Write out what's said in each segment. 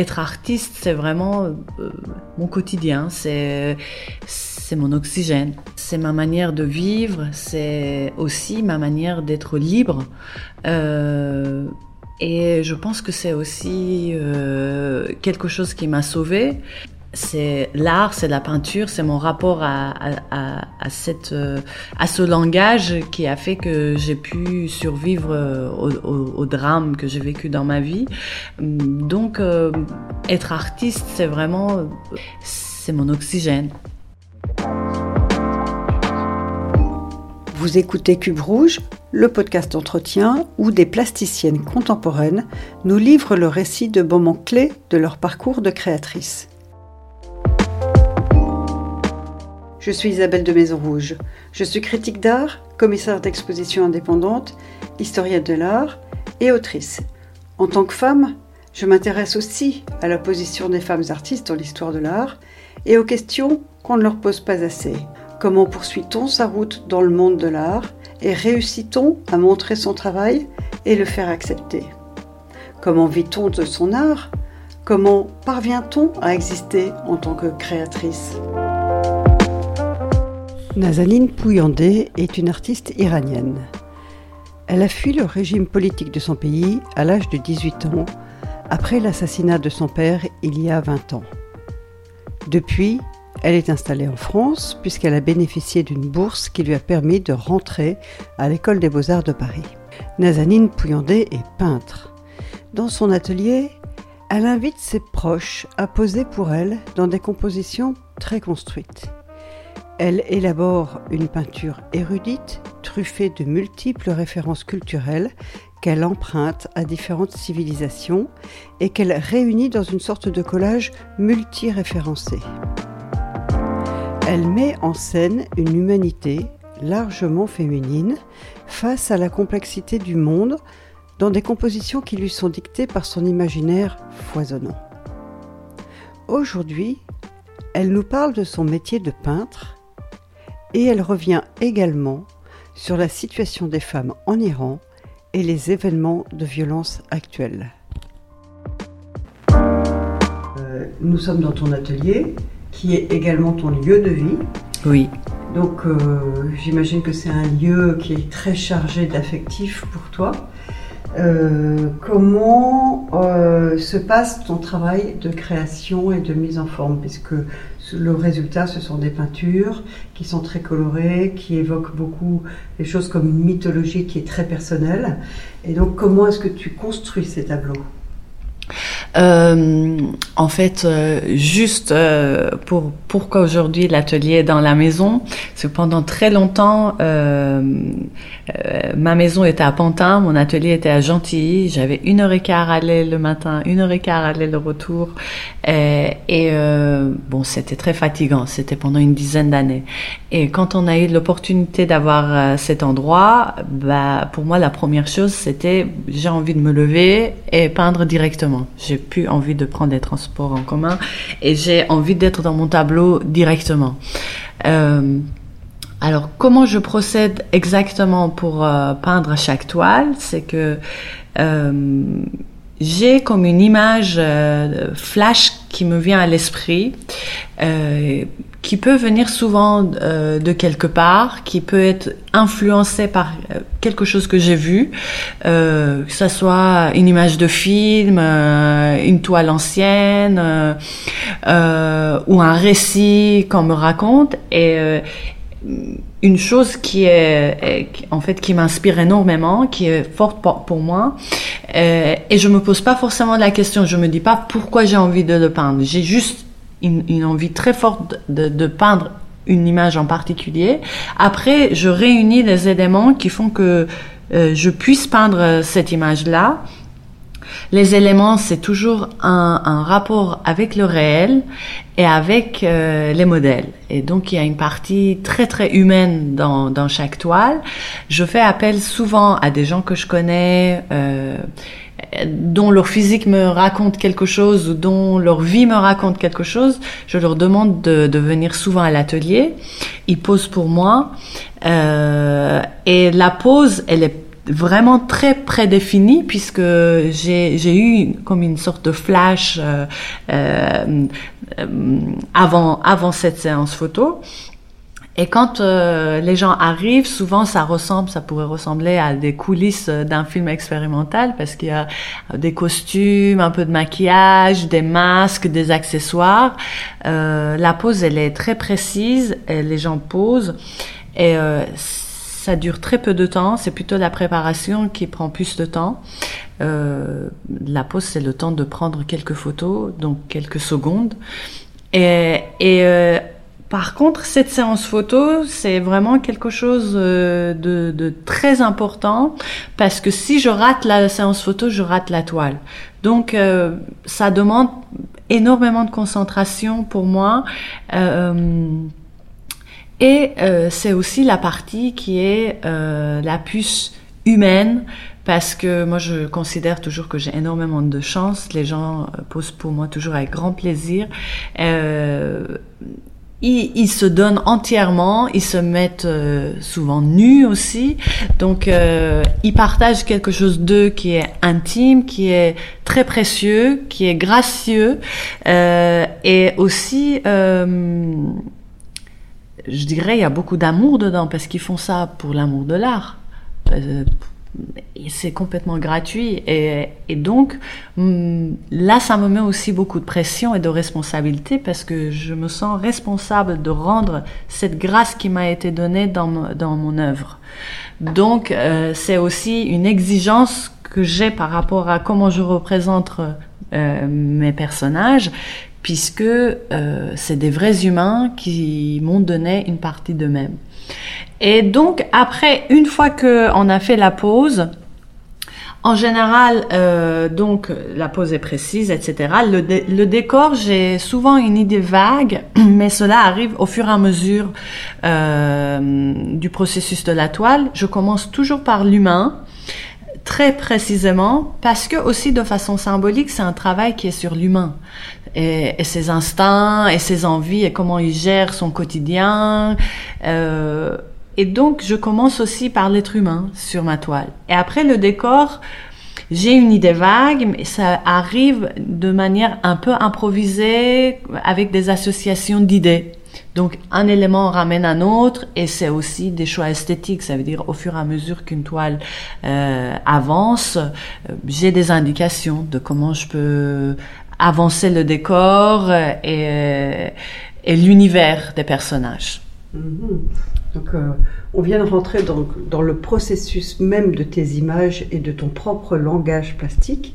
être artiste, c'est vraiment euh, mon quotidien, c'est mon oxygène, c'est ma manière de vivre, c'est aussi ma manière d'être libre. Euh, et je pense que c'est aussi euh, quelque chose qui m'a sauvée c'est l'art, c'est la peinture, c'est mon rapport à, à, à, cette, euh, à ce langage qui a fait que j'ai pu survivre euh, au, au, au, drame que j'ai vécu dans ma vie. Donc, euh, être artiste, c'est vraiment, c'est mon oxygène. Vous écoutez Cube Rouge, le podcast d'entretien où des plasticiennes contemporaines nous livrent le récit de moments clés de leur parcours de créatrice. Je suis Isabelle de Maison Rouge. Je suis critique d'art, commissaire d'exposition indépendante, historienne de l'art et autrice. En tant que femme, je m'intéresse aussi à la position des femmes artistes dans l'histoire de l'art et aux questions qu'on ne leur pose pas assez. Comment poursuit-on sa route dans le monde de l'art et réussit-on à montrer son travail et le faire accepter? Comment vit-on de son art? Comment parvient-on à exister en tant que créatrice? Nazanin Pouyandé est une artiste iranienne. Elle a fui le régime politique de son pays à l'âge de 18 ans, après l'assassinat de son père il y a 20 ans. Depuis, elle est installée en France puisqu'elle a bénéficié d'une bourse qui lui a permis de rentrer à l'école des beaux-arts de Paris. Nazanin Pouyandé est peintre. Dans son atelier, elle invite ses proches à poser pour elle dans des compositions très construites. Elle élabore une peinture érudite, truffée de multiples références culturelles qu'elle emprunte à différentes civilisations et qu'elle réunit dans une sorte de collage multi-référencé. Elle met en scène une humanité largement féminine face à la complexité du monde dans des compositions qui lui sont dictées par son imaginaire foisonnant. Aujourd'hui, elle nous parle de son métier de peintre et elle revient également sur la situation des femmes en Iran et les événements de violence actuels. Euh, nous sommes dans ton atelier, qui est également ton lieu de vie. Oui. Donc euh, j'imagine que c'est un lieu qui est très chargé d'affectif pour toi. Euh, comment euh, se passe ton travail de création et de mise en forme? Puisque le résultat, ce sont des peintures qui sont très colorées, qui évoquent beaucoup des choses comme une mythologie qui est très personnelle. Et donc, comment est-ce que tu construis ces tableaux? Euh, en fait, euh, juste euh, pour pourquoi aujourd'hui l'atelier est dans la maison, c'est que pendant très longtemps, euh, euh, ma maison était à Pantin, mon atelier était à Gentilly. J'avais une heure et quart à aller le matin, une heure et quart à aller le retour, et, et bon, c'était très fatigant. C'était pendant une dizaine d'années. Et quand on a eu l'opportunité d'avoir cet endroit, bah pour moi la première chose c'était j'ai envie de me lever et peindre directement. J'ai plus envie de prendre des transports en commun et j'ai envie d'être dans mon tableau directement. Euh, alors, comment je procède exactement pour euh, peindre chaque toile? C'est que euh, j'ai comme une image euh, flash qui me vient à l'esprit, euh, qui peut venir souvent euh, de quelque part, qui peut être influencé par quelque chose que j'ai vu, que ce soit une image de film, une toile ancienne ou un récit qu'on me raconte. Et une chose qui est, en fait qui m'inspire énormément, qui est forte pour, moi, euh, et je me pose pas forcément la question, je me dis pas pourquoi j'ai envie de le peindre, j'ai juste une, envie très forte de, de, peindre une image en particulier. Après, je réunis les éléments qui font que euh, je puisse peindre cette image-là les éléments, c'est toujours un, rapport avec le réel et avec euh, les modèles. Et donc, il y a une partie très, très humaine dans, chaque toile. Je fais appel souvent à des gens que je connais, euh, dont leur physique me raconte quelque chose ou dont leur vie me raconte quelque chose. Je leur demande de, de venir souvent à l'atelier. Ils posent pour moi. Euh, et la pose, elle est vraiment très prédéfinie puisque j'ai eu comme une sorte de flash euh, euh, avant avant cette séance photo. Et quand euh, les gens arrivent, souvent ça ressemble, ça pourrait ressembler à des coulisses d'un film expérimental parce qu'il y a des costumes, un peu de maquillage, des masques, des accessoires. Euh, la pose, elle est très précise, et les gens posent et euh, ça dure très peu de temps. C'est plutôt la préparation qui prend plus de temps. Euh, la pose, c'est le temps de prendre quelques photos, donc quelques secondes. Et, euh, par contre, cette séance photo, c'est vraiment quelque chose euh, de, très important parce que si je rate la séance photo, je rate la toile. Donc, ça demande énormément de concentration pour moi. Et c'est aussi la partie qui est la plus humaine parce que moi je considère toujours que j'ai énormément de chance. Les gens posent pour moi toujours avec grand plaisir. Euh, ils, se donnent entièrement, ils se mettent euh, souvent nus aussi, donc euh, ils partagent quelque chose d'eux qui est intime, qui est très précieux, qui est gracieux, euh, et aussi, je dirais, il y a beaucoup d'amour dedans parce qu'ils font ça pour l'amour de l'art. C'est complètement gratuit. Et, donc mm, là ça me met aussi beaucoup de pression et de responsabilité parce que je me sens responsable de rendre cette grâce qui m'a été donnée dans, dans mon œuvre. Donc euh, c'est aussi une exigence que j'ai par rapport à comment je représente euh, mes personnages puisque euh, c'est des vrais humains qui m'ont donné une partie d'eux-mêmes et donc après, une fois que on a fait la pause, en général, euh, donc la pose est précise, etc. Le, décor, j'ai souvent une idée vague, mais cela arrive au fur et à mesure euh, du processus de la toile. Je commence toujours par l'humain, très précisément, parce que aussi de façon symbolique, c'est un travail qui est sur l'humain. Et, et, ses instincts, et ses envies, et comment il gère son quotidien. Euh, et donc, je commence aussi par l'être humain sur ma toile. Et après, le décor, j'ai une idée vague, mais ça arrive de manière un peu improvisée, avec des associations d'idées. Donc, un élément ramène un autre, et c'est aussi des choix esthétiques. Ça veut dire, au fur et à mesure qu'une toile euh, avance, euh, j'ai des indications de comment je peux avancer le décor et, euh, et l'univers des personnages. Mm-hmm. Donc, euh, on vient de rentrer dans, dans, le processus même de tes images et de ton propre langage plastique.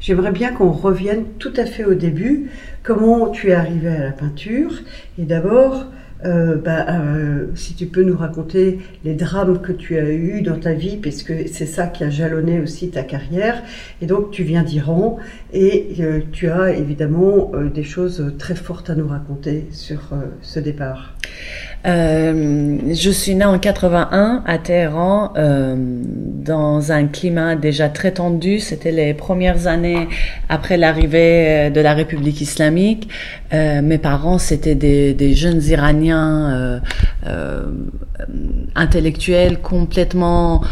J'aimerais bien qu'on revienne tout à fait au début, comment tu es arrivé à la peinture? Et d'abord, euh, bah, euh, si tu peux nous raconter les drames que tu as eus dans ta vie, puisque c'est ça qui a jalonné aussi ta carrière. Et donc tu viens d'Iran et euh, tu as évidemment euh, des choses très fortes à nous raconter sur euh, ce départ. Euh, je suis née en 81 à Téhéran euh, dans un climat déjà très tendu. C'était les premières années après l'arrivée euh, de la République islamique. Mes parents, c'était des, des, jeunes Iraniens intellectuels complètement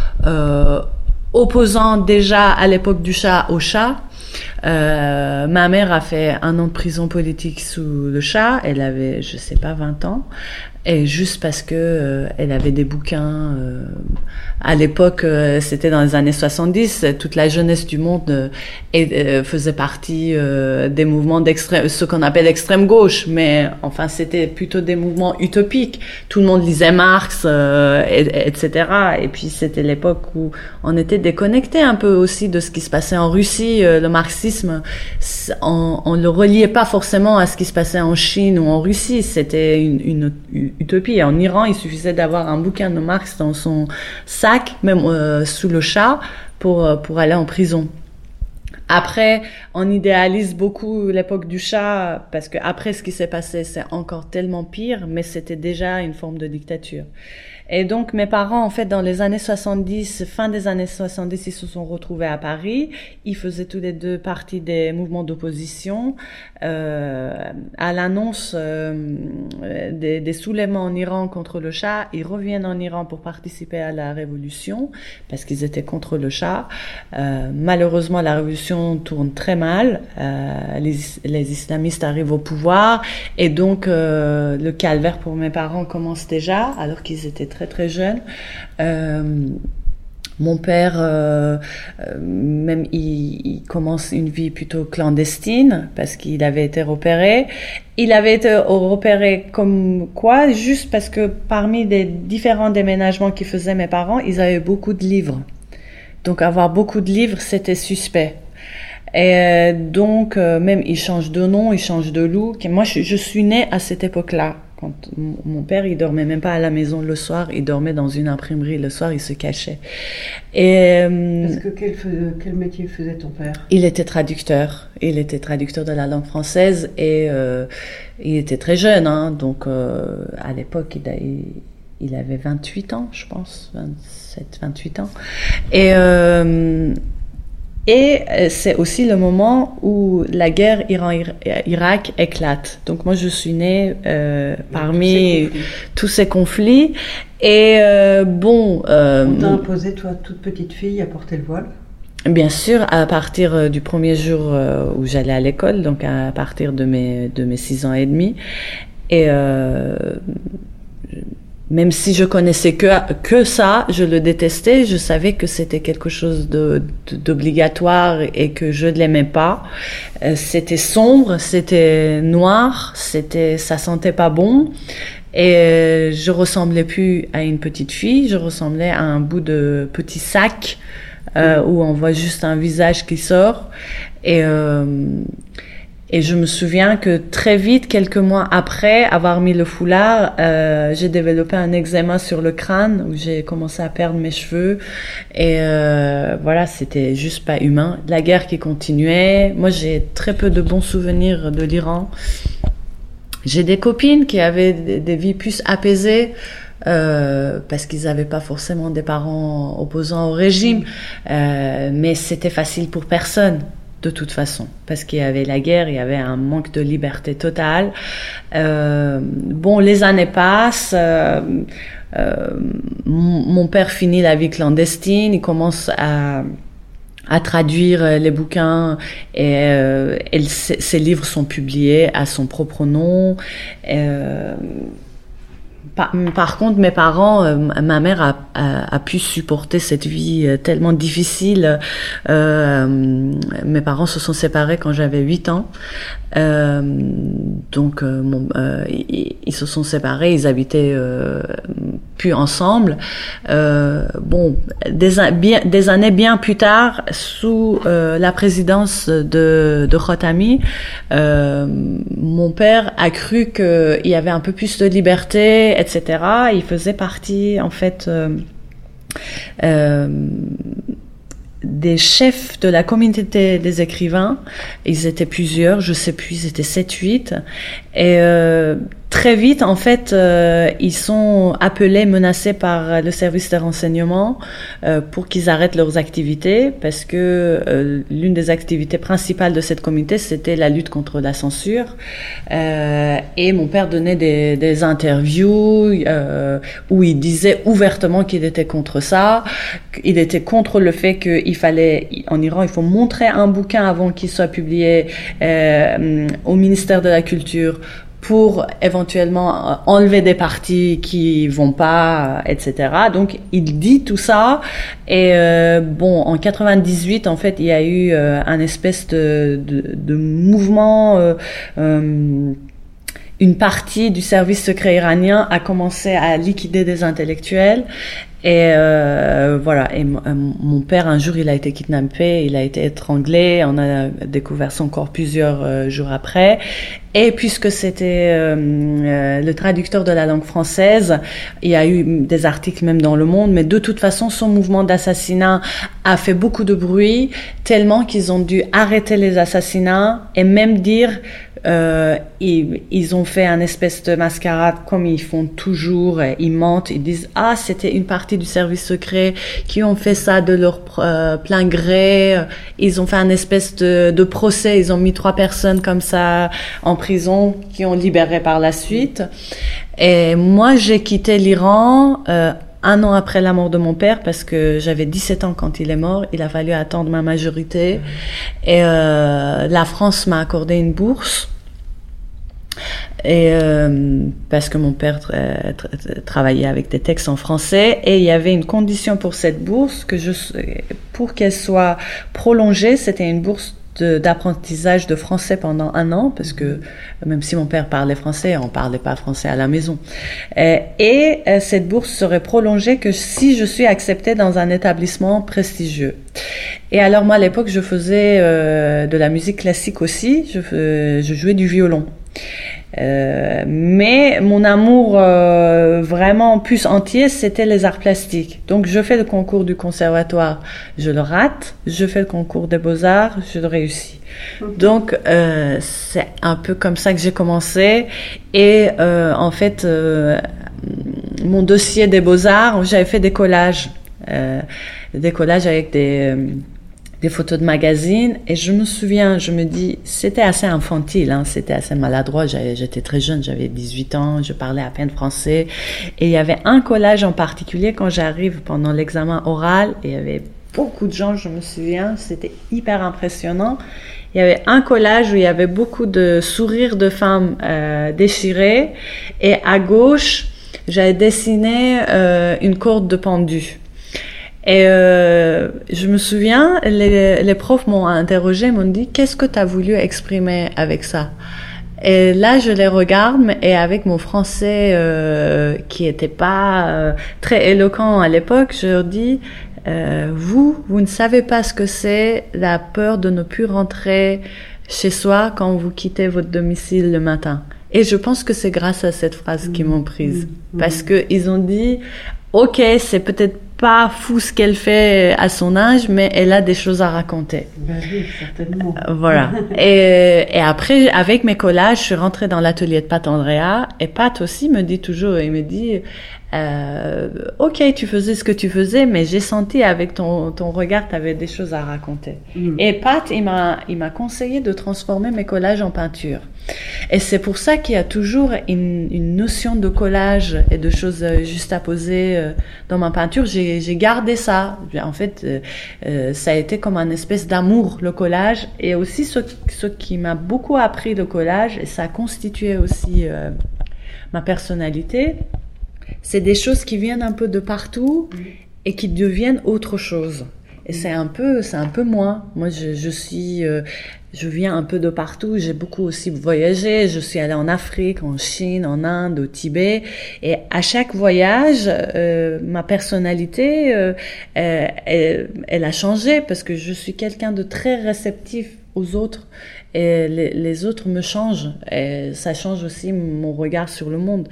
opposants déjà à l'époque du Shah au Shah. Euh, ma mère a fait un an de prison politique sous le chat. Elle avait, je sais pas, 20 ans. Et juste parce que euh, elle avait des bouquins. Euh, à l'époque, euh, c'était dans les années 70. Toute la jeunesse du monde et, faisait partie des mouvements d'extrême, ce qu'on appelle extrême gauche. Mais enfin, c'était plutôt des mouvements utopiques. Tout le monde lisait Marx, et, etc. Et puis c'était l'époque où on était déconnecté un peu aussi de ce qui se passait en Russie. le marxisme, on, on le reliait pas forcément à ce qui se passait en Chine ou en Russie. C'était une, une utopie. En Iran, il suffisait d'avoir un bouquin de Marx dans son sac, même euh, sous le chat, pour, euh, pour aller en prison. après, on idéalise beaucoup l'époque du chat parce que après ce qui s'est passé, c'est encore tellement pire, mais c'était déjà une forme de dictature. Et donc mes parents, en fait, dans les années 70, fin des années 70, ils se sont retrouvés à Paris. Ils faisaient tous les deux partie des mouvements d'opposition. Euh, à l'annonce euh, des, des, soulèvements en Iran contre le Shah, ils reviennent en Iran pour participer à la révolution parce qu'ils étaient contre le Shah. Euh, malheureusement, la révolution tourne très mal. Euh, les, les, islamistes arrivent au pouvoir et donc euh, le calvaire pour mes parents commence déjà alors qu'ils étaient très très jeune. Euh, mon père, euh, euh, même, il, commence une vie plutôt clandestine parce qu'il avait été repéré. Il avait été repéré comme quoi? Juste parce que parmi les différents déménagements qu'ils faisaient mes parents, ils avaient beaucoup de livres. Donc avoir beaucoup de livres, c'était suspect. Et donc, même, il change de nom, il change de look. moi, je, je suis née à cette époque-là mon père, il dormait même pas à la maison le soir, il dormait dans une imprimerie le soir, il se cachait. Et Parce que quel, quel, métier faisait ton père? Il était traducteur. Il était traducteur de la langue française et euh, il était très jeune, hein, donc euh, à l'époque il, il, avait 28 ans, je pense, 27, 28 ans. Et euh, et euh, c'est aussi le moment où la guerre Iran-Irak éclate. Donc moi, je suis née euh, parmi tous ces conflits. Et euh, bon... Euh, On t'a imposé, toi, toute petite fille, à porter le voile? Bien sûr, à partir euh, du premier jour où j'allais à l'école, donc à partir de mes, de mes six ans et demi. Et même si je connaissais que, que ça, je le détestais, je savais que c'était quelque chose d'obligatoire et que je ne l'aimais pas. Euh, c'était sombre, c'était noir, c'était, ça sentait pas bon. Et euh, je ressemblais plus à une petite fille, je ressemblais à un bout de petit sac euh, où on voit juste un visage qui sort. Et euh, et je me souviens que très vite, quelques mois après avoir mis le foulard, euh, j'ai développé un eczéma sur le crâne où j'ai commencé à perdre mes cheveux. Et euh, voilà, c'était juste pas humain. La guerre qui continuait. Moi, j'ai très peu de bons souvenirs de l'Iran. J'ai des copines qui avaient des, vies plus apaisées. Euh, parce qu'ils n'avaient pas forcément des parents opposants au régime, mais c'était facile pour personne de toute façon, parce qu'il y avait la guerre, il y avait un manque de liberté totale. Euh, bon, les années passent. Euh, euh, mon père finit la vie clandestine, il commence à traduire les bouquins et ses, livres sont publiés à son propre nom. Par, contre, mes parents, euh, ma mère a, a, pu supporter cette vie euh, tellement difficile. Euh, mes parents se sont séparés quand j'avais 8 ans. Euh, donc, ils, ils, se sont séparés, ils habitaient plus ensemble. bon, des, bien, des années bien plus tard, sous la présidence de, de Khotami, mon père a cru qu'il y avait un peu plus de liberté etc. Il faisait partie, en fait, euh, euh, des chefs de la communauté des écrivains. Ils étaient plusieurs, je sais plus, ils étaient 7-8. Et euh, très vite, en fait, euh, ils sont appelés, menacés par le service de renseignement euh, pour qu'ils arrêtent leurs activités, parce que euh, l'une des activités principales de cette communauté, c'était la lutte contre la censure. Euh, et mon père donnait des, des interviews où il disait ouvertement qu'il était contre ça, qu'il était contre le fait qu'il fallait, en Iran, il faut montrer un bouquin avant qu'il soit publié au ministère de la Culture pour éventuellement euh, enlever des parties qui vont pas, euh, etc. Donc il dit tout ça et euh, bon en 98 en fait il y a eu euh, un espèce de, de, de mouvement. Euh, une partie du service secret iranien a commencé à liquider des intellectuels Et euh, voilà. Et euh, mon père, un jour, il a été kidnappé, il a été étranglé. On a découvert son corps plusieurs euh, jours après. Et puisque c'était le traducteur de la langue française, il y a eu des articles même dans Le Monde, mais de toute façon, son mouvement d'assassinat a fait beaucoup de bruit, tellement qu'ils ont dû arrêter les assassinats et même dire euh, ils, ils, ont fait un espèce de mascarade comme ils font toujours. Ils mentent, ils disent ah c'était une partie du service secret qui ont fait ça de leur euh, plein gré. Ils ont fait un espèce de, de, procès. Ils ont mis trois personnes comme ça en prison qui ont libéré par la suite. Et moi j'ai quitté l'Iran. Euh, un an après la mort de mon père, parce que j'avais 17 ans quand il est mort, il a fallu attendre ma majorité. Et euh, la France m'a accordé une bourse. Et euh, parce que mon père travaillait avec des textes en français. Et il y avait une condition pour cette bourse que je pour qu'elle soit prolongée. C'était une bourse d'apprentissage de, français pendant un an parce que même si mon père parlait français on parlait pas français à la maison. Et, et euh, cette bourse serait prolongée que si je suis acceptée dans un établissement prestigieux. Et alors moi à l'époque je faisais euh, de la musique classique aussi. Je, je jouais du violon euh, mais mon amour euh, vraiment plus entier, c'était les arts plastiques. Donc je fais le concours du conservatoire, je le rate. Je fais le concours des beaux-arts, je le réussis. Donc euh, c'est un peu comme ça que j'ai commencé. Et en fait, mon dossier des beaux-arts, j'avais fait des collages. des collages avec des des photos de magazines et je me souviens, je me dis, c'était assez infantile, hein, c'était assez maladroit, j'étais très jeune, j'avais 18 ans, je parlais à peine français et il y avait un collage en particulier quand j'arrive pendant l'examen oral et il y avait beaucoup de gens, je me souviens, c'était hyper impressionnant. Il y avait un collage où il y avait beaucoup de sourires de femmes euh, déchirées et à gauche, j'avais dessiné euh, une corde de pendu. Et euh, je me souviens, les, les profs m'ont interrogé, m'ont dit qu'est-ce que tu as voulu exprimer avec ça? Et là, je les regarde, et avec mon français euh, qui était pas euh, très éloquent à l'époque, je leur dis euh, vous, vous ne savez pas ce que c'est la peur de ne plus rentrer chez soi quand vous quittez votre domicile le matin. Et je pense que c'est grâce à cette phrase qu'ils m'ont prise. Mmh. Parce que ils ont dit, OK, c'est peut-être pas fou ce qu'elle fait à son âge, mais elle a des choses à raconter. Ben oui, certainement. Voilà. et, et, après, avec mes collages, je suis rentrée dans l'atelier de Pat Andrea, et Pat aussi me dit toujours, il me dit, euh, ok, tu faisais ce que tu faisais, mais j'ai senti avec ton, ton regard, tu avais des choses à raconter. Mm. Et Pat, il m'a, il m'a conseillé de transformer mes collages en peinture. Et c'est pour ça qu'il y a toujours une, une, notion de collage et de choses euh, juste à poser euh, dans ma peinture. J'ai, j'ai gardé ça. En fait, euh, ça a été comme un espèce d'amour, le collage. Et aussi ce, ce qui m'a beaucoup appris le collage, et ça a constitué aussi ma personnalité, c'est des choses qui viennent un peu de partout et qui deviennent autre chose. Et c'est un peu, c'est un peu moi. Moi, je, je suis, euh, je viens un peu de partout. J'ai beaucoup aussi voyagé. Je suis allée en Afrique, en Chine, en Inde, au Tibet. Et à chaque voyage, euh, ma personnalité, euh, elle, elle, a changé parce que je suis quelqu'un de très réceptif aux autres et les, les, autres me changent. Et ça change aussi mon regard sur le monde.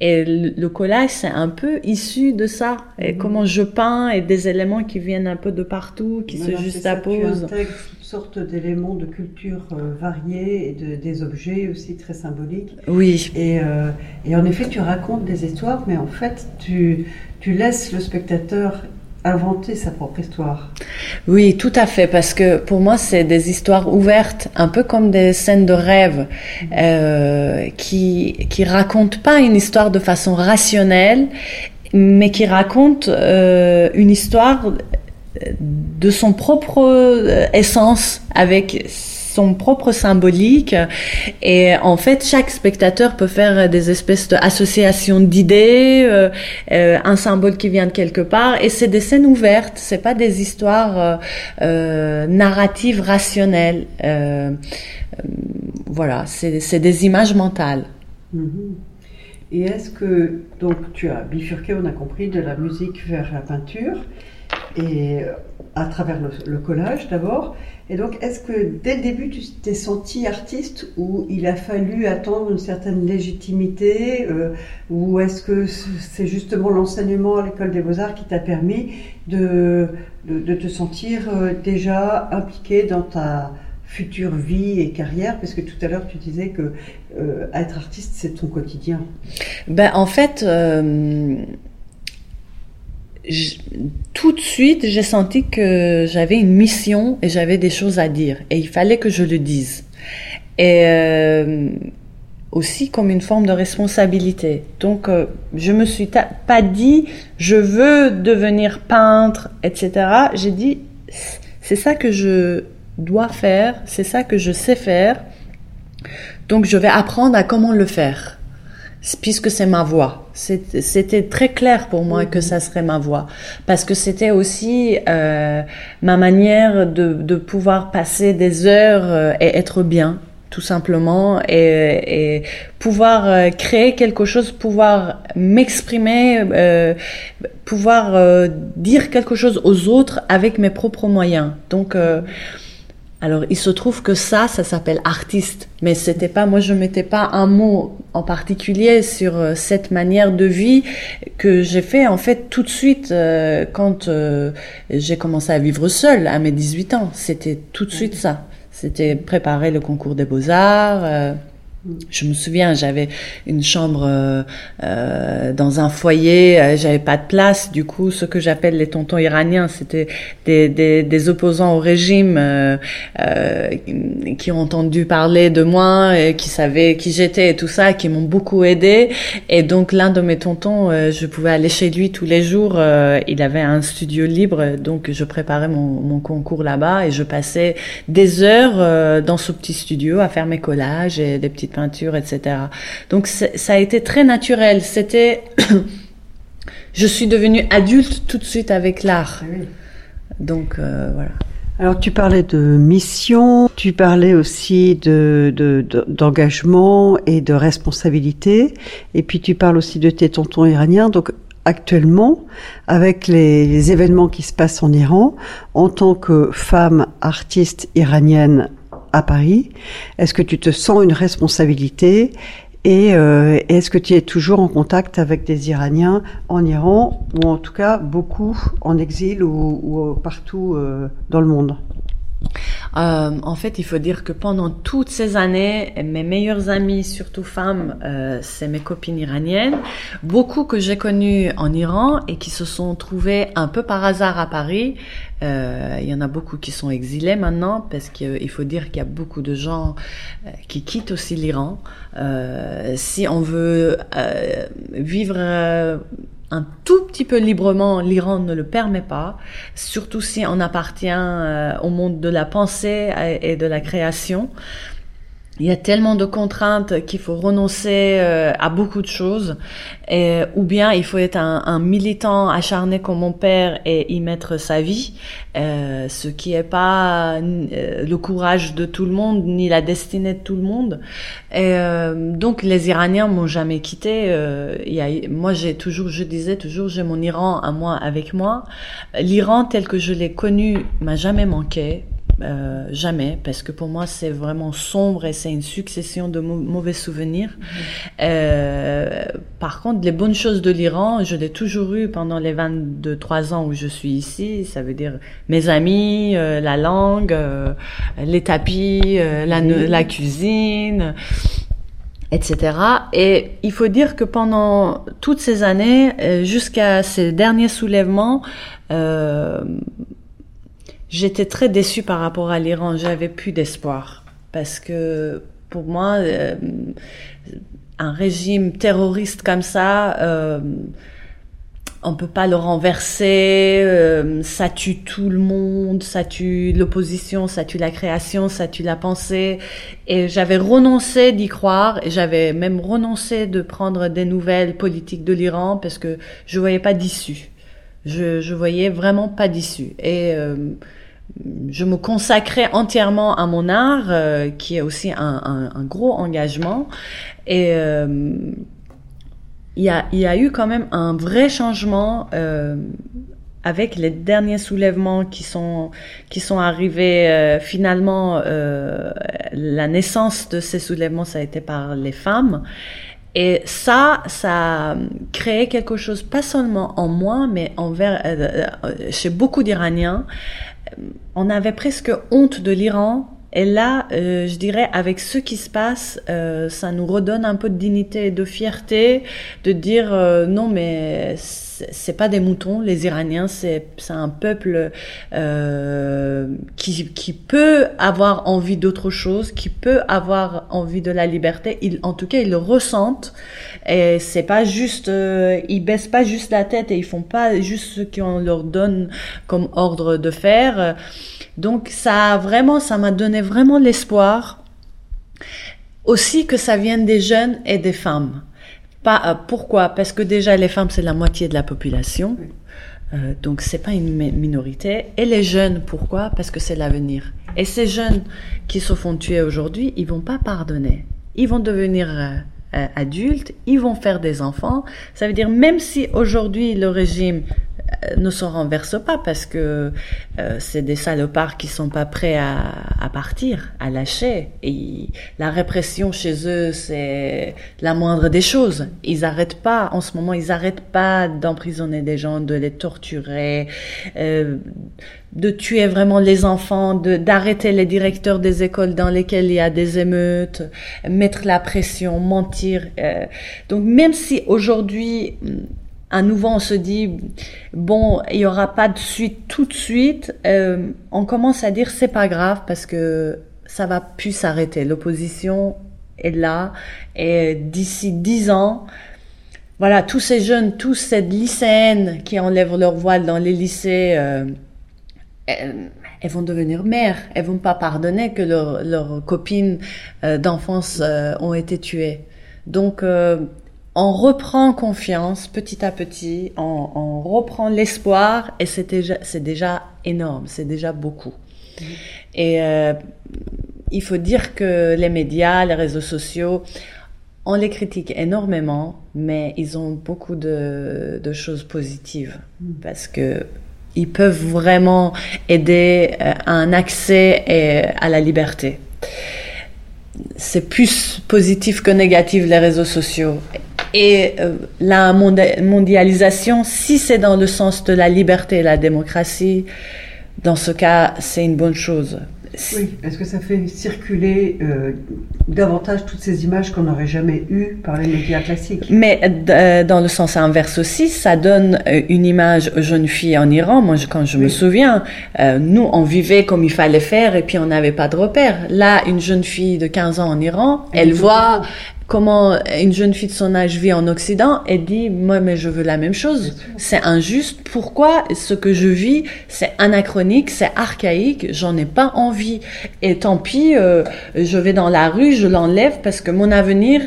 Et le, collage c'est un peu issu de ça. Et mmh. comment je peins et des éléments qui viennent un peu de partout qui voilà, se juxtaposent. tu toutes sortes d'éléments de culture euh, variés et de, des objets aussi très symboliques. Oui. Et, euh, et en effet tu racontes des histoires mais en fait tu tu laisses le spectateur inventer sa propre histoire. Oui, tout à fait, parce que pour moi, c'est des histoires ouvertes, un peu comme des scènes de rêve, euh, qui qui racontent pas une histoire de façon rationnelle, mais qui racontent euh, une histoire de son propre euh, essence, avec son propre symbolique. Et en fait, chaque spectateur peut faire des espèces d'associations d'idées, euh, euh, un symbole qui vient de quelque part. Et c'est des scènes ouvertes, c'est pas des histoires euh, narratives rationnelles. Voilà, c'est des images mentales. Mm -hmm. Et est-ce que, donc tu as bifurqué, on a compris, de la musique vers la peinture, et à travers le, collage d'abord. Et donc, est-ce que dès le début, tu t'es senti artiste ou il a fallu attendre une certaine légitimité euh, Ou est-ce que c'est justement l'enseignement à l'école des beaux-arts qui t'a permis de, de, te sentir euh, déjà impliqué dans ta future vie et carrière? Parce que tout à l'heure, tu disais que être artiste, c'est ton quotidien. Ben, en fait tout de suite, j'ai senti que j'avais une mission et j'avais des choses à dire. Et il fallait que je le dise. Et euh, aussi comme une forme de responsabilité. Donc, euh, je me suis pas dit, je veux devenir peintre, etc. J'ai dit, c'est ça que je dois faire, c'est ça que je sais faire. Donc, je vais apprendre à comment le faire puisque c'est ma voix. C'était très clair pour moi que ça serait ma voix, parce que c'était aussi euh, ma manière de, de, pouvoir passer des heures euh, et être bien, tout simplement, et, et pouvoir euh, créer quelque chose, pouvoir m'exprimer, euh, pouvoir euh, dire quelque chose aux autres avec mes propres moyens. Donc alors, il se trouve que ça, ça s'appelle artiste, mais c'était pas, moi, je mettais pas un mot en particulier sur euh, cette manière de vie que j'ai fait en fait tout de suite euh, quand euh, j'ai commencé à vivre seule à mes 18 ans. C'était tout de suite ça. C'était préparer le concours des beaux-arts. Je me souviens, j'avais une chambre euh, euh dans un foyer, euh, j'avais pas de place. Du coup, ce que j'appelle les tontons iraniens, c'était des, des, des, opposants au régime euh, qui ont entendu parler de moi, et qui savaient qui j'étais et tout ça, qui m'ont beaucoup aidé. Et donc, l'un de mes tontons, je pouvais aller chez lui tous les jours. il avait un studio libre, donc je préparais mon, mon concours là-bas et je passais des heures dans ce petit studio à faire mes collages et des petites peinture, etc. Donc ça a été très naturel. C'était, je suis devenue adulte tout de suite avec l'art. Ah Donc euh, voilà. Alors tu parlais de mission, tu parlais aussi de, d'engagement et de responsabilité, et puis tu parles aussi de tes tontons iraniens. Donc actuellement, avec les, les événements qui se passent en Iran, en tant que femme artiste iranienne à Paris. Est-ce que tu te sens une responsabilité et euh, est-ce que tu es toujours en contact avec des Iraniens en Iran ou en tout cas beaucoup en exil ou, partout euh, dans le monde? Euh, en fait, il faut dire que pendant toutes ces années, mes meilleures amies, surtout femmes, euh, c'est mes copines iraniennes. Beaucoup que j'ai connues en Iran et qui se sont trouvées un peu par hasard à Paris. Euh, il y en a beaucoup qui sont exilés maintenant parce qu'il faut dire qu'il y a beaucoup de gens qui quittent aussi l'Iran. Si on veut vivre un tout petit peu librement, l'Iran ne le permet pas, surtout si on appartient euh, au monde de la pensée et de la création. Il y a tellement de contraintes qu'il faut renoncer euh, à beaucoup de choses, et, ou bien il faut être un, militant acharné comme mon père et y mettre sa vie, euh, ce qui est pas euh, le courage de tout le monde ni la destinée de tout le monde. Et donc les Iraniens m'ont jamais quitté. il y a, moi j'ai toujours, je disais toujours, j'ai mon Iran à moi avec moi. L'Iran tel que je l'ai connu m'a jamais manqué euh, jamais, parce que pour moi c'est vraiment sombre et c'est une succession de mauvais souvenirs. Euh, par contre, les bonnes choses de l'Iran, je l'ai toujours eu pendant les 22-3 ans où je suis ici. Ça veut dire mes amis, euh, la langue, euh, les tapis, la, la, cuisine, etc. Et il faut dire que pendant toutes ces années, jusqu'à ces derniers soulèvements, J'étais très déçue par rapport à l'Iran. J'avais plus d'espoir parce que pour moi, euh, un régime terroriste comme ça, euh, on peut pas le renverser. Euh, ça tue tout le monde, ça tue l'opposition, ça tue la création, ça tue la pensée. Et j'avais renoncé d'y croire et j'avais même renoncé de prendre des nouvelles politiques de l'Iran parce que je voyais pas d'issue. Je, je voyais vraiment pas d'issue. Et euh, je me consacrais entièrement à mon art, euh, qui est aussi un, un, un, gros engagement. Et euh, il y a, y a eu quand même un vrai changement euh, avec les derniers soulèvements qui sont qui sont arrivés euh, finalement euh, la naissance de ces soulèvements ça a été par les femmes et ça ça a créé quelque chose pas seulement en moi mais envers chez beaucoup d'Iraniens on avait presque honte de l'Iran. Et là, euh, je dirais, avec ce qui se passe, euh, ça nous redonne un peu de dignité et de fierté de dire euh, non, mais c'est pas des moutons, les Iraniens, c'est un peuple euh, qui, qui peut avoir envie d'autre chose, qui peut avoir envie de la liberté. Ils, en tout cas, ils le ressentent. Et c'est pas juste, euh, ils baissent pas juste la tête et ils font pas juste ce qu'on leur donne comme ordre de faire. Donc ça vraiment, ça m'a donné vraiment l'espoir aussi que ça vienne des jeunes et des femmes. Pas, euh, pourquoi? Parce que déjà les femmes c'est la moitié de la population, euh, donc c'est pas une minorité. Et les jeunes, pourquoi? Parce que c'est l'avenir. Et ces jeunes qui se font tuer aujourd'hui, ils vont pas pardonner. Ils vont devenir euh, euh adultes, ils vont faire des enfants. Ça veut dire même si aujourd'hui le régime ne se renverse pas parce que euh, c'est des salopards qui sont pas prêts à, à partir, à lâcher. Et la répression chez eux, c'est la moindre des choses. Ils arrêtent pas, en ce moment, ils arrêtent pas d'emprisonner des gens, de les torturer, euh, de tuer vraiment les enfants, d'arrêter les directeurs des écoles dans lesquelles il y a des émeutes, mettre la pression, mentir. Euh. donc même si aujourd'hui à nouveau on se dit bon il y aura pas de suite tout de suite. Euh, on commence à dire c'est pas grave parce que ça va plus s'arrêter. L'opposition est là et d'ici dix ans voilà tous ces jeunes tous ces lycéennes qui enlèvent leur voile dans les lycées euh, elles, vont devenir mères. Elles vont pas pardonner que leurs leur copines euh, d'enfance ont été tuées. Donc on reprend confiance petit à petit, on, on reprend l'espoir et c'est déjà, c'est déjà énorme, c'est déjà beaucoup. Mmh. Et euh, il faut dire que les médias, les réseaux sociaux, on les critique énormément, mais ils ont beaucoup de, de choses positives mmh. parce que ils peuvent vraiment aider à euh, un accès à la liberté. C'est plus positif que négatif les réseaux sociaux. Et euh, la mondialisation, si c'est dans le sens de la liberté et la démocratie, dans ce cas, c'est une bonne chose. Oui, est-ce que ça fait circuler euh, davantage toutes ces images qu'on n'aurait jamais eues par les médias classiques? Mais euh, dans le sens inverse aussi, ça donne euh, une image aux jeunes filles en Iran. Moi, je, quand je oui. me souviens, nous, on vivait comme il fallait faire et puis on n'avait pas de repères. Là, une jeune fille de 15 ans en Iran, elle, elle voit, comment une jeune fille de son âge vit en Occident et dit moi mais je veux la même chose. C'est injuste. Pourquoi ce que je vis c'est anachronique c'est archaïque j'en ai pas envie. Et tant pis euh, je vais dans la rue je l'enlève parce que mon avenir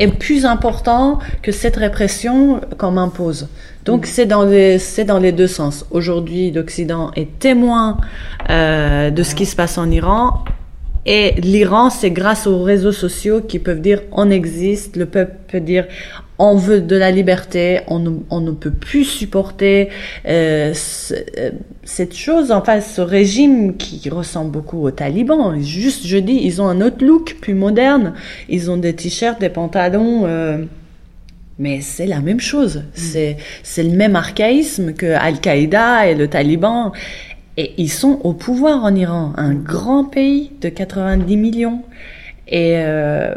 est plus important que cette répression qu'on m'impose. Donc c'est dans les c'est dans les deux sens. Aujourd'hui l'Occident est témoin euh, de ce qui se passe en Iran et l'Iran, c'est grâce aux réseaux sociaux qui peuvent dire on existe, le peuple peut dire on veut de la liberté, on ne, on ne peut plus supporter euh, cette chose, enfin ce régime qui ressemble beaucoup aux talibans. Juste, je dis, ils ont un autre look plus moderne, ils ont des t-shirts, des pantalons. Euh, mais c'est la même chose, c'est c'est le même archaïsme que Al-Qaïda et le Taliban. Et ils sont au pouvoir en Iran, un grand pays de 90 millions. Et euh,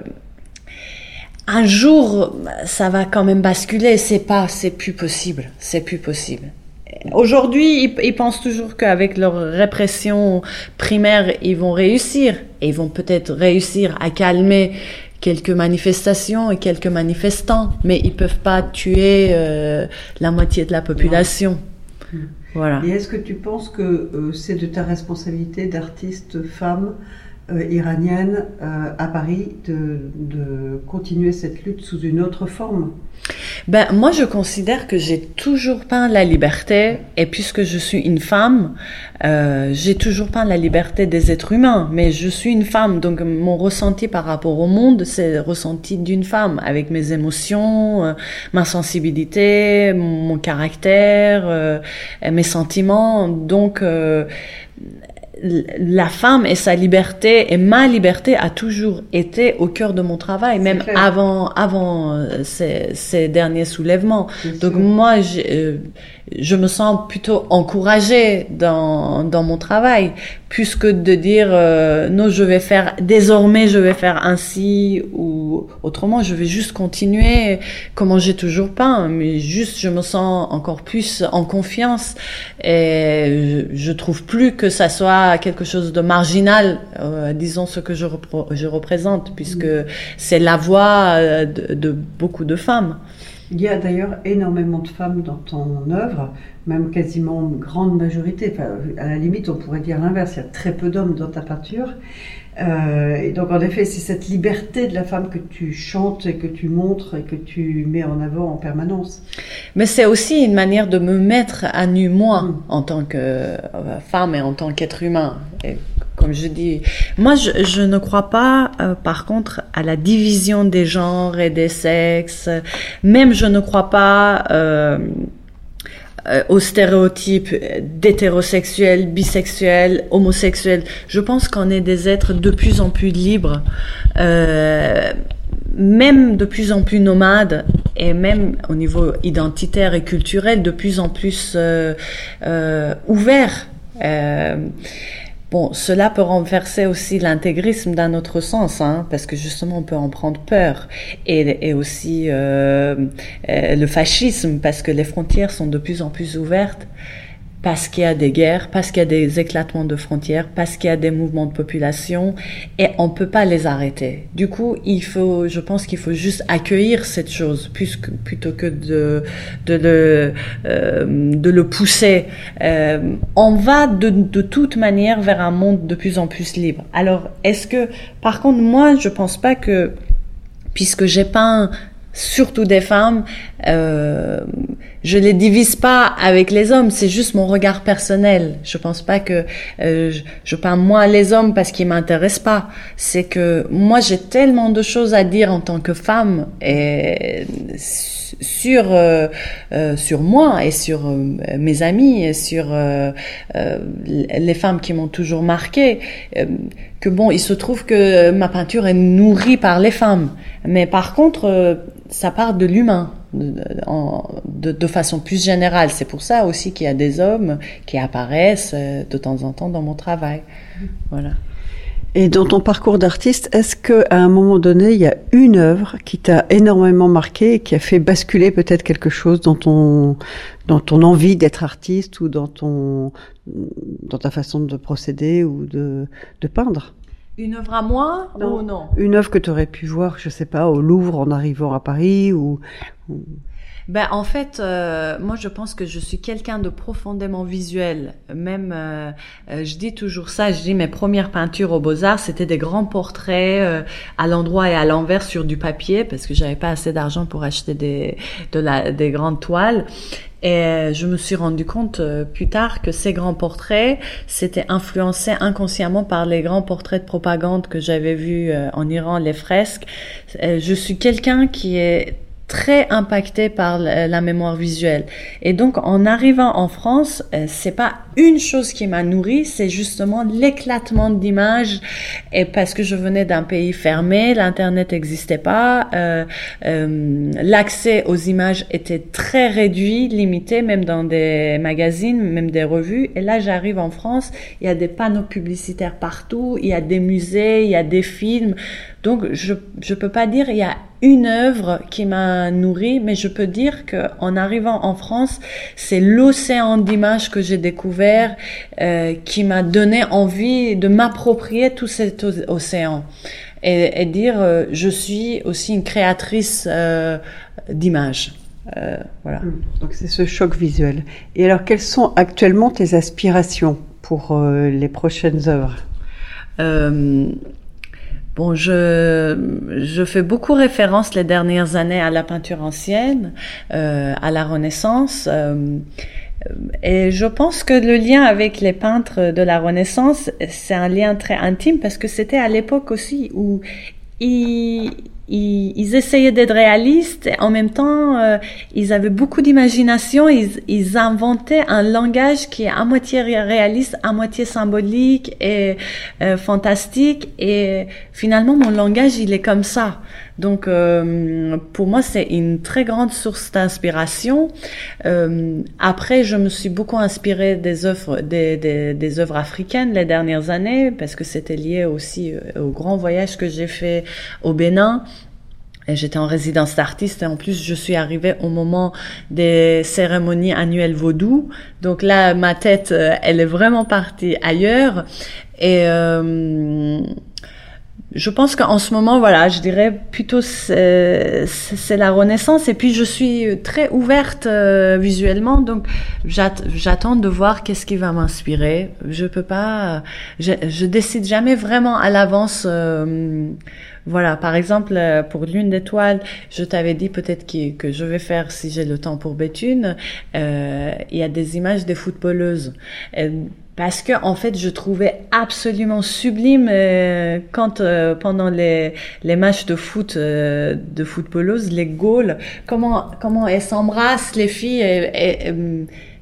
un jour, ça va quand même basculer. C'est pas, c'est plus possible. C'est plus possible. Aujourd'hui, ils, ils, pensent toujours qu'avec leur répression primaire, ils vont réussir. Et ils vont peut-être réussir à calmer quelques manifestations et quelques manifestants, mais ils peuvent pas tuer euh, la moitié de la population. Voilà. Et est-ce que tu penses que euh, c'est de ta responsabilité d'artiste femme iranienne euh, à Paris de, continuer cette lutte sous une autre forme. Ben, moi, je considère que j'ai toujours peint la liberté, et puisque je suis une femme, euh, j'ai toujours peint la liberté des êtres humains, mais je suis une femme, donc mon ressenti par rapport au monde, c'est le ressenti d'une femme, avec mes émotions, ma sensibilité, mon, caractère, mes sentiments, donc la femme et sa liberté et ma liberté a toujours été au cœur de mon travail, même avant avant euh, ces, ces derniers soulèvements. Donc moi, euh, je me sens plutôt encouragée dans, dans mon travail, plus que de dire euh, non, je vais faire désormais, je vais faire ainsi ou autrement, je vais juste continuer comment j'ai toujours peint, mais juste je me sens encore plus en confiance et je, je trouve plus que ça soit quelque chose de marginal, euh, disons ce que je, je représente, puisque mm. c'est la voix euh, de, de beaucoup de femmes. Il y a d'ailleurs énormément de femmes dans ton œuvre, même quasiment une grande majorité. Enfin, à la limite, on pourrait dire l'inverse. Il y a très peu d'hommes dans ta peinture. Euh, et donc, en effet, c'est cette liberté de la femme que tu chantes et que tu montres et que tu mets en avant en permanence. Mais c'est aussi une manière de me mettre à nu, moi, mm. en tant que euh, femme et en tant qu'être humain. Et comme je dis, moi, je, je ne crois pas, euh, par contre, à la division des genres et des sexes. Même, je ne crois pas euh, euh aux stéréotypes d'hétérosexuels, bisexuels, homosexuels. Je pense qu'on est des êtres de plus en plus libres, euh, même de plus en plus nomades et même au niveau identitaire et culturel de plus en plus euh, ouverts. Bon, cela peut renverser aussi l'intégrisme d'un autre sens, hein, parce que justement on peut en prendre peur, et, et aussi euh, euh le fascisme, parce que les frontières sont de plus en plus ouvertes parce qu'il y a des guerres, parce qu'il y a des éclatements de frontières, parce qu'il y a des mouvements de population et on peut pas les arrêter. Du coup, il faut, je pense qu'il faut juste accueillir cette chose plutôt que de de le euh, de le pousser. Euh, on va de, de toute manière vers un monde de plus en plus libre. Alors, est-ce que, par contre, moi, je pense pas que puisque j'ai peint surtout des femmes, euh, je les divise pas avec les hommes, c'est juste mon regard personnel. Je pense pas que euh, je, je, peins moins les hommes parce qu'ils m'intéressent pas. C'est que moi j'ai tellement de choses à dire en tant que femme et sur euh, euh sur moi et sur euh, mes amis et sur euh, les femmes qui m'ont toujours marqué que bon il se trouve que ma peinture est nourrie par les femmes mais par contre ça part de l'humain de, de, façon plus générale. C'est pour ça aussi qu'il y a des hommes qui apparaissent de temps en temps dans mon travail. Voilà. Et dans ton parcours d'artiste, est-ce qu'à un moment donné, il y a une œuvre qui t'a énormément marqué et qui a fait basculer peut-être quelque chose dans ton, dans ton envie d'être artiste ou dans, ton, dans ta façon de procéder ou de, de peindre? Une œuvre à moi ou non? Une œuvre que tu aurais pu voir, je sais pas, au Louvre en arrivant à Paris ou. Ben en fait, euh, moi je pense que je suis quelqu'un de profondément visuel. Même, euh, euh, je dis toujours ça. Je dis mes premières peintures aux Beaux Arts, c'était des grands portraits à l'endroit et à l'envers sur du papier parce que j'avais pas assez d'argent pour acheter des de la, des grandes toiles. Et je me suis rendu compte euh, plus tard que ces grands portraits s'étaient influencés inconsciemment par les grands portraits de propagande que j'avais vus euh, en Iran, les fresques. Euh, je suis quelqu'un qui est très impacté par la mémoire visuelle. Et donc, en arrivant en France, euh, c'est pas une chose qui m'a nourri, c'est justement l'éclatement d'images. Et parce que je venais d'un pays fermé, l'internet n'existait pas, euh, euh, l'accès aux images était très réduit, limité, même dans des magazines, même des revues. Et là, j'arrive en France, il y a des panneaux publicitaires partout, il y a des musées, il y a des films. Donc, je je peux pas dire il y a une œuvre qui m'a nourri, mais je peux dire que en arrivant en France, c'est l'océan d'images que j'ai découvert euh, qui m'a donné envie de m'approprier tout cet océan et, et dire euh, je suis aussi une créatrice euh, d'images. Euh, voilà. Hum, donc c'est ce choc visuel. Et alors, quelles sont actuellement tes aspirations pour euh, les prochaines œuvres? Bon, je, je fais beaucoup référence les dernières années à la peinture ancienne, euh, à la Renaissance. Euh, et je pense que le lien avec les peintres de la Renaissance, c'est un lien très intime parce que c'était à l'époque aussi où ils, ils, essayaient d'être réalistes, en même temps, euh, ils avaient beaucoup d'imagination, ils, ils, inventaient un langage qui est à moitié réaliste, à moitié symbolique et euh, fantastique, et finalement, mon langage, il est comme ça. Donc, euh, pour moi, c'est une très grande source d'inspiration. après, je me suis beaucoup inspirée des œuvres, des, des, des œuvres africaines les dernières années, parce que c'était lié aussi au grand voyage que j'ai fait au Bénin. J'étais en résidence d'artiste et en plus je suis arrivée au moment des cérémonies annuelles vaudou. Donc là, ma tête, euh, elle est vraiment partie ailleurs. Et euh, je pense qu'en ce moment, voilà, je dirais plutôt c'est la renaissance. Et puis je suis très ouverte euh, visuellement, donc j'attends de voir qu'est-ce qui va m'inspirer. Je peux pas, je, décide jamais vraiment à l'avance. Euh, voilà, par exemple, euh, pour Lune d'étoiles, je t'avais dit peut-être que, je vais faire, si j'ai le temps pour Béthune, euh, il y a des images des footballeuses. Parce que en fait, je trouvais absolument sublime euh, quand pendant les, les matchs de foot de footballeuses, les goals, comment comment elles s'embrassent les filles. Et,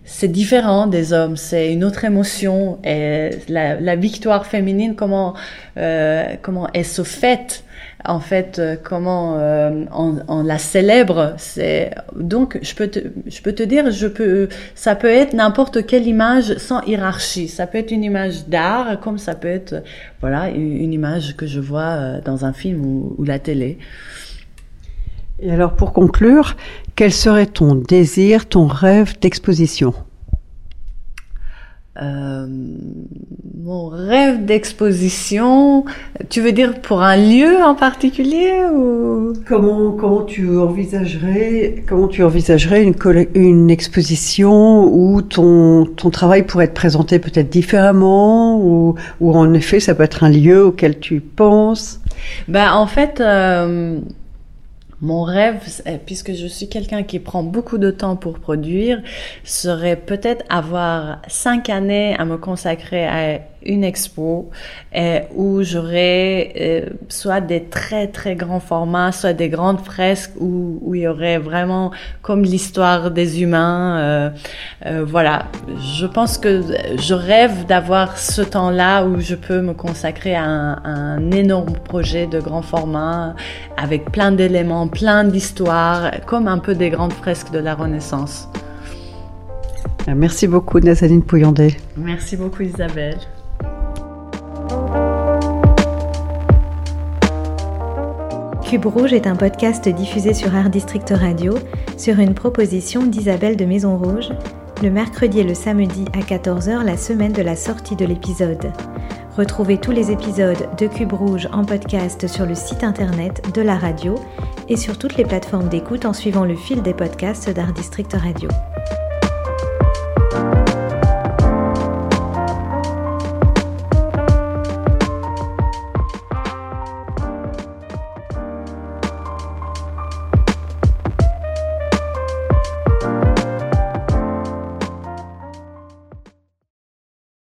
c'est différent des hommes, c'est une autre émotion. Et la, la victoire féminine, comment comment elle se fête en fait euh, comment euh, on, la célèbre c'est donc je peux te je peux te dire je peux ça peut être n'importe quelle image sans hiérarchie. Ça peut être une image d'art comme ça peut être voilà une, image que je vois euh, dans un film ou, ou la télé. Et alors pour conclure quel serait ton désir ton rêve d'exposition? Euh, mon rêve d'exposition, tu veux dire pour un lieu en particulier ou? Comment comment tu envisagerais comment tu envisagerais une une exposition où ton ton travail pourrait être présenté peut-être différemment ou ou en effet ça peut être un lieu auquel tu penses? Ben en fait euh, mon rêve, puisque je suis quelqu'un qui prend beaucoup de temps pour produire, serait peut-être avoir cinq années à me consacrer à une expo euh, où j'aurais euh, soit des très très grands formats, soit des grandes fresques où, où il y aurait vraiment comme l'histoire des humains. Euh, euh, voilà, je pense que je rêve d'avoir ce temps-là où je peux me consacrer à un, un énorme projet de grand format avec plein d'éléments, plein d'histoires, comme un peu des grandes fresques de la Renaissance. Merci beaucoup Nazaline Pouillandé. Merci beaucoup Isabelle. Cube Rouge est un podcast diffusé sur Art District Radio sur une proposition d'Isabelle de Maison Rouge le mercredi et le samedi à 14h la semaine de la sortie de l'épisode. Retrouvez tous les épisodes de Cube Rouge en podcast sur le site internet de la radio et sur toutes les plateformes d'écoute en suivant le fil des podcasts d'Art District Radio.